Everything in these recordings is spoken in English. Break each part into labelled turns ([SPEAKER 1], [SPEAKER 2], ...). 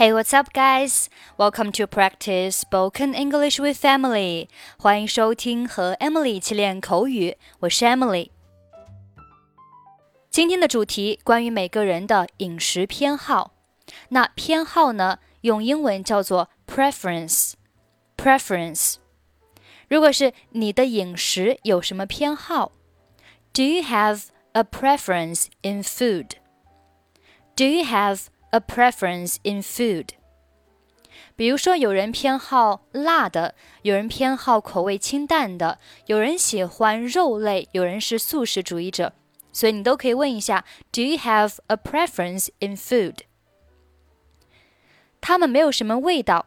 [SPEAKER 1] Hey, what's up, guys? Welcome to practice spoken English with Emily. 欢迎收听和 Emily 一起练口语，我是 Emily。今天的主题关于每个人的饮食偏好。那偏好呢，用英文叫做 preference。preference。如果是你的饮食有什么偏好？Do you have a preference in food? Do you have a preference in food？比如说，有人偏好辣的，有人偏好口味清淡的，有人喜欢肉类，有人是素食主义者，所以你都可以问一下：Do you have a preference in food？它们没有什么味道，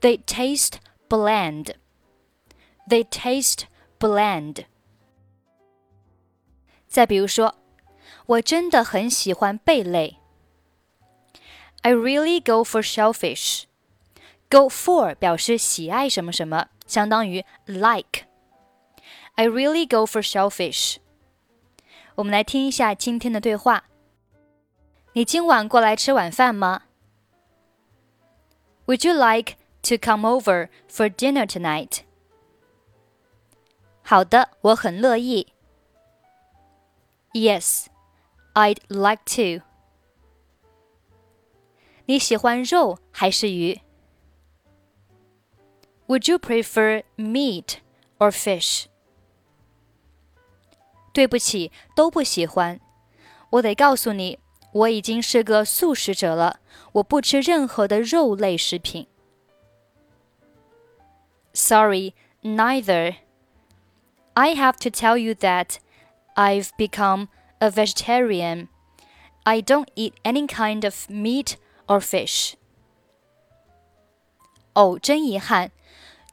[SPEAKER 1] They taste bland. They taste bland. 再比如说，我真的很喜欢贝类。 I really go for shellfish. Go for 表示喜爱什么什么，相当于 like. I really go for shellfish. 我们来听一下今天的对话。你今晚过来吃晚饭吗？Would you like to come over for dinner tonight? 好的，我很乐意。Yes, I'd like to. 你喜欢肉还是鱼？Would you prefer meat or fish？对不起，都不喜欢。我得告诉你，我已经是个素食者了，我不吃任何的肉类食品。Sorry, neither. I have to tell you that I've become a vegetarian. I don't eat any kind of meat or fish. 哦，真遗憾，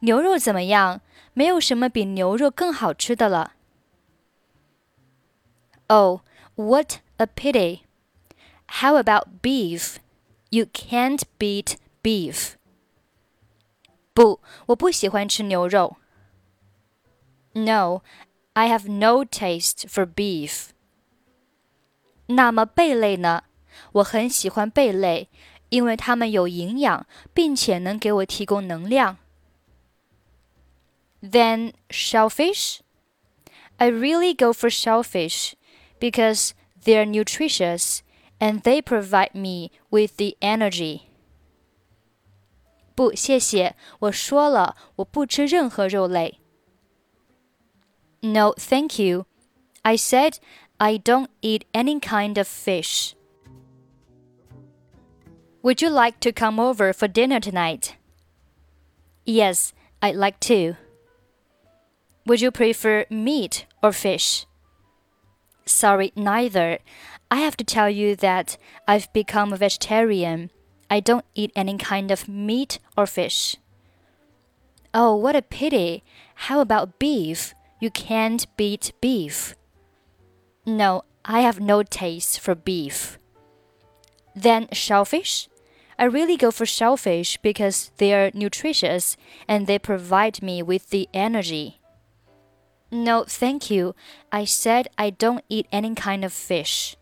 [SPEAKER 1] 牛肉怎么样？没有什么比牛肉更好吃的了。Oh, what a pity! How about beef? You can't beat beef. 不，我不喜欢吃牛肉。No, I have no taste for beef. 那么贝类呢？ 我很喜欢贝类，因为它们有营养，并且能给我提供能量。Then shellfish? I really go for shellfish because they're nutritious and they provide me with the energy. 不，谢谢，我说了，我不吃任何肉类。No, thank you. I said I don't eat any kind of fish. Would you like to come over for dinner tonight? Yes, I'd like to. Would you prefer meat or fish? Sorry, neither. I have to tell you that I've become a vegetarian. I don't eat any kind of meat or fish. Oh, what a pity. How about beef? You can't beat beef. No, I have no taste for beef Then shellfish? I really go for shellfish because they are nutritious and they provide me with the energy. No, thank you. I said I don't eat any kind of fish.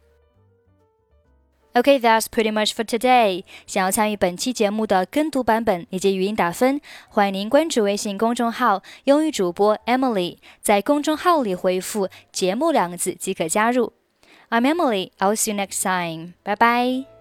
[SPEAKER 1] Okay, that's pretty much for today. 想要参与本期节目的跟读版本以及语音打分，欢迎您关注微信公众号“英语主播 Emily”，在公众号里回复“节目”两个字即可加入。I'm Emily. I'll see you next time. Bye bye.